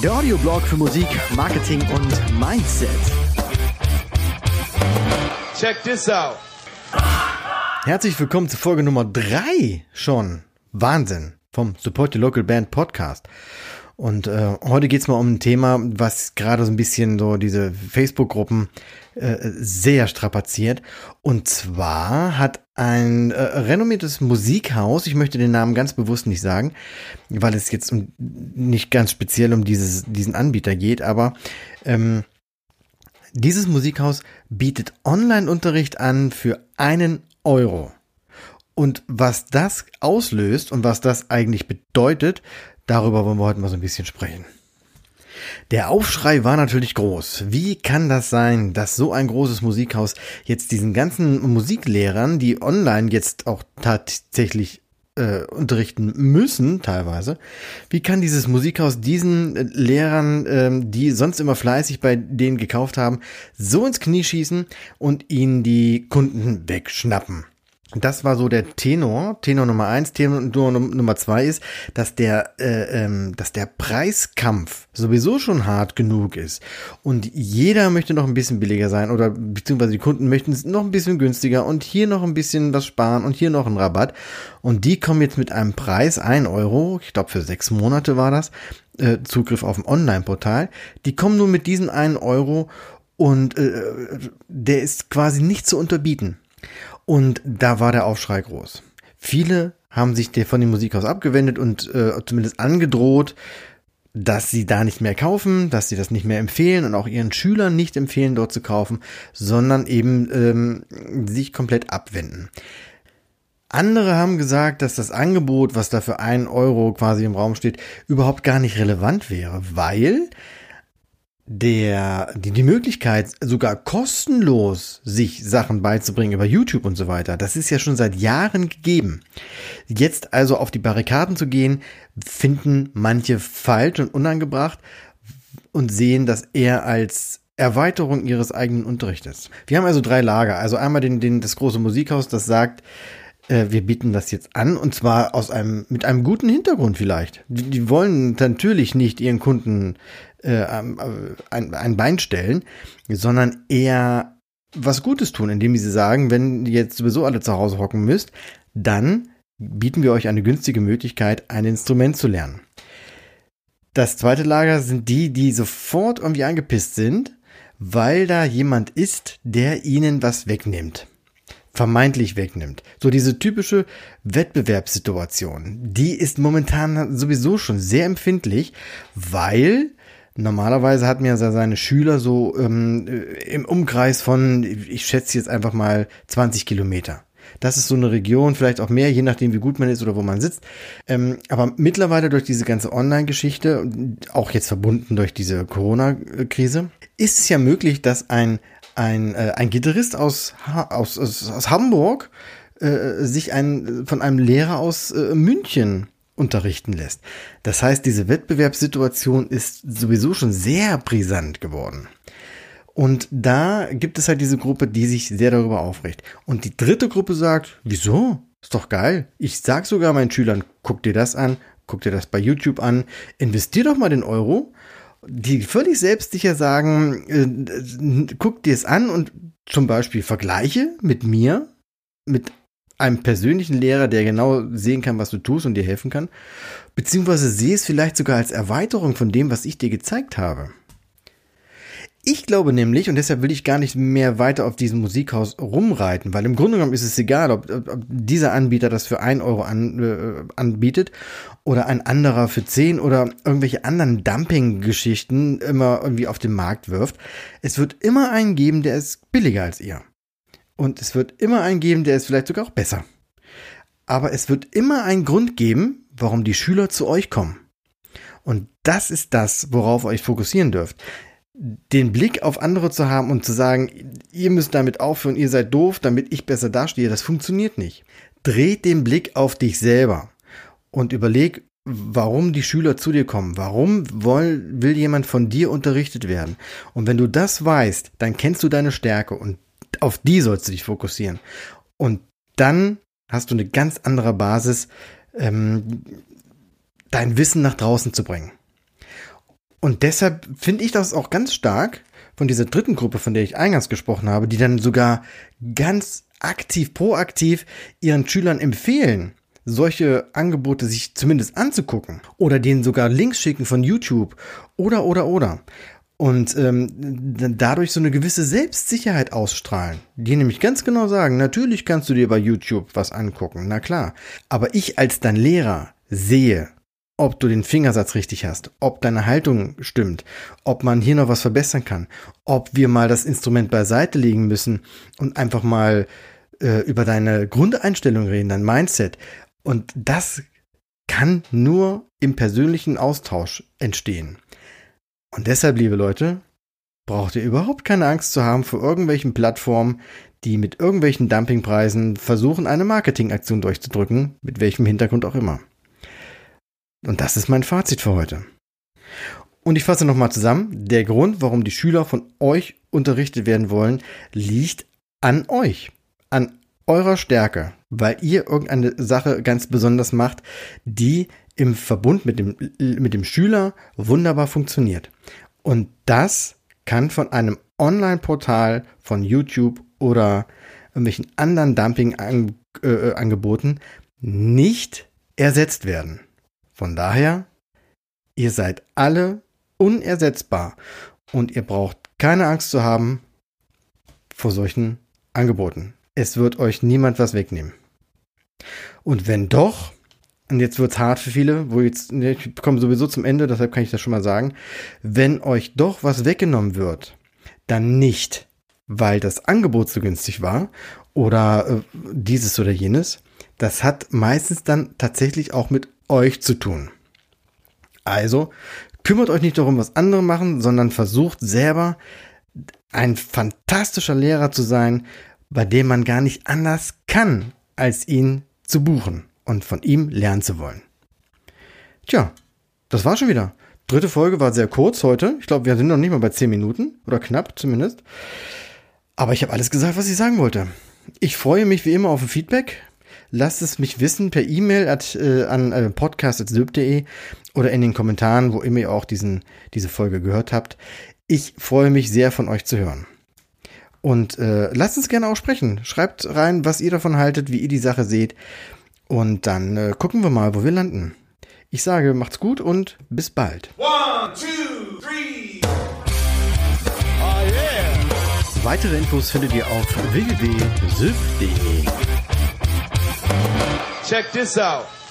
Der Audioblog für Musik, Marketing und Mindset. Check this out. Herzlich willkommen zu Folge Nummer drei schon. Wahnsinn. Vom Support Your Local Band Podcast. Und äh, heute geht's mal um ein Thema, was gerade so ein bisschen so diese Facebook-Gruppen äh, sehr strapaziert. Und zwar hat ein äh, renommiertes Musikhaus, ich möchte den Namen ganz bewusst nicht sagen, weil es jetzt um, nicht ganz speziell um dieses, diesen Anbieter geht, aber ähm, dieses Musikhaus bietet Online-Unterricht an für einen Euro. Und was das auslöst und was das eigentlich bedeutet, darüber wollen wir heute mal so ein bisschen sprechen. Der Aufschrei war natürlich groß. Wie kann das sein, dass so ein großes Musikhaus jetzt diesen ganzen Musiklehrern, die online jetzt auch tatsächlich äh, unterrichten müssen, teilweise, wie kann dieses Musikhaus diesen äh, Lehrern, äh, die sonst immer fleißig bei denen gekauft haben, so ins Knie schießen und ihnen die Kunden wegschnappen? Das war so der Tenor, Tenor Nummer eins. Tenor Nummer zwei ist, dass der, äh, ähm, dass der Preiskampf sowieso schon hart genug ist und jeder möchte noch ein bisschen billiger sein oder beziehungsweise die Kunden möchten noch ein bisschen günstiger und hier noch ein bisschen was sparen und hier noch ein Rabatt und die kommen jetzt mit einem Preis ein Euro, ich glaube für sechs Monate war das, äh, Zugriff auf ein Online-Portal, die kommen nur mit diesen einen Euro und äh, der ist quasi nicht zu unterbieten. Und da war der Aufschrei groß. Viele haben sich von dem Musikhaus abgewendet und äh, zumindest angedroht, dass sie da nicht mehr kaufen, dass sie das nicht mehr empfehlen und auch ihren Schülern nicht empfehlen, dort zu kaufen, sondern eben ähm, sich komplett abwenden. Andere haben gesagt, dass das Angebot, was da für einen Euro quasi im Raum steht, überhaupt gar nicht relevant wäre, weil der, die, die Möglichkeit, sogar kostenlos sich Sachen beizubringen über YouTube und so weiter, das ist ja schon seit Jahren gegeben. Jetzt also auf die Barrikaden zu gehen, finden manche falsch und unangebracht und sehen das eher als Erweiterung ihres eigenen Unterrichtes. Wir haben also drei Lager. Also einmal den, den, das große Musikhaus, das sagt, äh, wir bieten das jetzt an und zwar aus einem, mit einem guten Hintergrund vielleicht. Die, die wollen natürlich nicht ihren Kunden äh, ein, ein Bein stellen, sondern eher was Gutes tun, indem sie sagen, wenn ihr jetzt sowieso alle zu Hause hocken müsst, dann bieten wir euch eine günstige Möglichkeit, ein Instrument zu lernen. Das zweite Lager sind die, die sofort irgendwie angepisst sind, weil da jemand ist, der ihnen was wegnimmt. Vermeintlich wegnimmt. So diese typische Wettbewerbssituation. Die ist momentan sowieso schon sehr empfindlich, weil Normalerweise hat mir seine Schüler so ähm, im Umkreis von, ich schätze jetzt einfach mal 20 Kilometer. Das ist so eine Region, vielleicht auch mehr, je nachdem, wie gut man ist oder wo man sitzt. Ähm, aber mittlerweile durch diese ganze Online-Geschichte, auch jetzt verbunden durch diese Corona-Krise, ist es ja möglich, dass ein, ein, äh, ein Gitarrist aus, aus, aus, aus Hamburg äh, sich ein, von einem Lehrer aus äh, München unterrichten lässt. Das heißt, diese Wettbewerbssituation ist sowieso schon sehr brisant geworden. Und da gibt es halt diese Gruppe, die sich sehr darüber aufregt. Und die dritte Gruppe sagt, wieso? Ist doch geil. Ich sag sogar meinen Schülern, guck dir das an, guck dir das bei YouTube an, investier doch mal den Euro. Die völlig selbstsicher sagen, äh, guck dir es an und zum Beispiel vergleiche mit mir, mit einem persönlichen Lehrer, der genau sehen kann, was du tust und dir helfen kann. Beziehungsweise sehe es vielleicht sogar als Erweiterung von dem, was ich dir gezeigt habe. Ich glaube nämlich, und deshalb will ich gar nicht mehr weiter auf diesem Musikhaus rumreiten, weil im Grunde genommen ist es egal, ob, ob dieser Anbieter das für ein Euro an, äh, anbietet oder ein anderer für zehn oder irgendwelche anderen Dumping-Geschichten immer irgendwie auf den Markt wirft. Es wird immer einen geben, der ist billiger als ihr. Und es wird immer einen geben, der ist vielleicht sogar auch besser. Aber es wird immer einen Grund geben, warum die Schüler zu euch kommen. Und das ist das, worauf ihr euch fokussieren dürft. Den Blick auf andere zu haben und zu sagen, ihr müsst damit aufhören, ihr seid doof, damit ich besser dastehe, das funktioniert nicht. Dreht den Blick auf dich selber und überleg, warum die Schüler zu dir kommen. Warum will, will jemand von dir unterrichtet werden? Und wenn du das weißt, dann kennst du deine Stärke und auf die sollst du dich fokussieren. Und dann hast du eine ganz andere Basis, ähm, dein Wissen nach draußen zu bringen. Und deshalb finde ich das auch ganz stark von dieser dritten Gruppe, von der ich eingangs gesprochen habe, die dann sogar ganz aktiv, proaktiv ihren Schülern empfehlen, solche Angebote sich zumindest anzugucken oder denen sogar Links schicken von YouTube oder oder oder und ähm, dadurch so eine gewisse Selbstsicherheit ausstrahlen. Die nämlich ganz genau sagen, natürlich kannst du dir bei YouTube was angucken, na klar. Aber ich als dein Lehrer sehe, ob du den Fingersatz richtig hast, ob deine Haltung stimmt, ob man hier noch was verbessern kann, ob wir mal das Instrument beiseite legen müssen und einfach mal äh, über deine Grundeinstellung reden, dein Mindset. Und das kann nur im persönlichen Austausch entstehen. Und deshalb, liebe Leute, braucht ihr überhaupt keine Angst zu haben vor irgendwelchen Plattformen, die mit irgendwelchen Dumpingpreisen versuchen, eine Marketingaktion durchzudrücken, mit welchem Hintergrund auch immer. Und das ist mein Fazit für heute. Und ich fasse nochmal zusammen. Der Grund, warum die Schüler von euch unterrichtet werden wollen, liegt an euch, an eurer Stärke, weil ihr irgendeine Sache ganz besonders macht, die im Verbund mit dem, mit dem Schüler wunderbar funktioniert. Und das kann von einem Online-Portal von YouTube oder irgendwelchen anderen Dumping-Angeboten nicht ersetzt werden. Von daher, ihr seid alle unersetzbar und ihr braucht keine Angst zu haben vor solchen Angeboten. Es wird euch niemand was wegnehmen. Und wenn doch, und jetzt wird's hart für viele, wo jetzt, ne, ich komme sowieso zum Ende, deshalb kann ich das schon mal sagen, wenn euch doch was weggenommen wird, dann nicht, weil das Angebot so günstig war oder äh, dieses oder jenes. Das hat meistens dann tatsächlich auch mit euch zu tun. Also kümmert euch nicht darum, was andere machen, sondern versucht selber ein fantastischer Lehrer zu sein, bei dem man gar nicht anders kann, als ihn zu buchen und von ihm lernen zu wollen. Tja, das war schon wieder. Dritte Folge war sehr kurz heute. Ich glaube, wir sind noch nicht mal bei 10 Minuten oder knapp zumindest. Aber ich habe alles gesagt, was ich sagen wollte. Ich freue mich wie immer auf ein Feedback. Lasst es mich wissen per E-Mail äh, an äh, podcast.sylp.de oder in den Kommentaren, wo immer ihr auch diesen, diese Folge gehört habt. Ich freue mich sehr von euch zu hören. Und äh, lasst uns gerne auch sprechen. Schreibt rein, was ihr davon haltet, wie ihr die Sache seht. Und dann äh, gucken wir mal, wo wir landen. Ich sage, macht's gut und bis bald. One, two, three. Oh yeah. Weitere Infos findet ihr auf www.sylph.de. Check this out.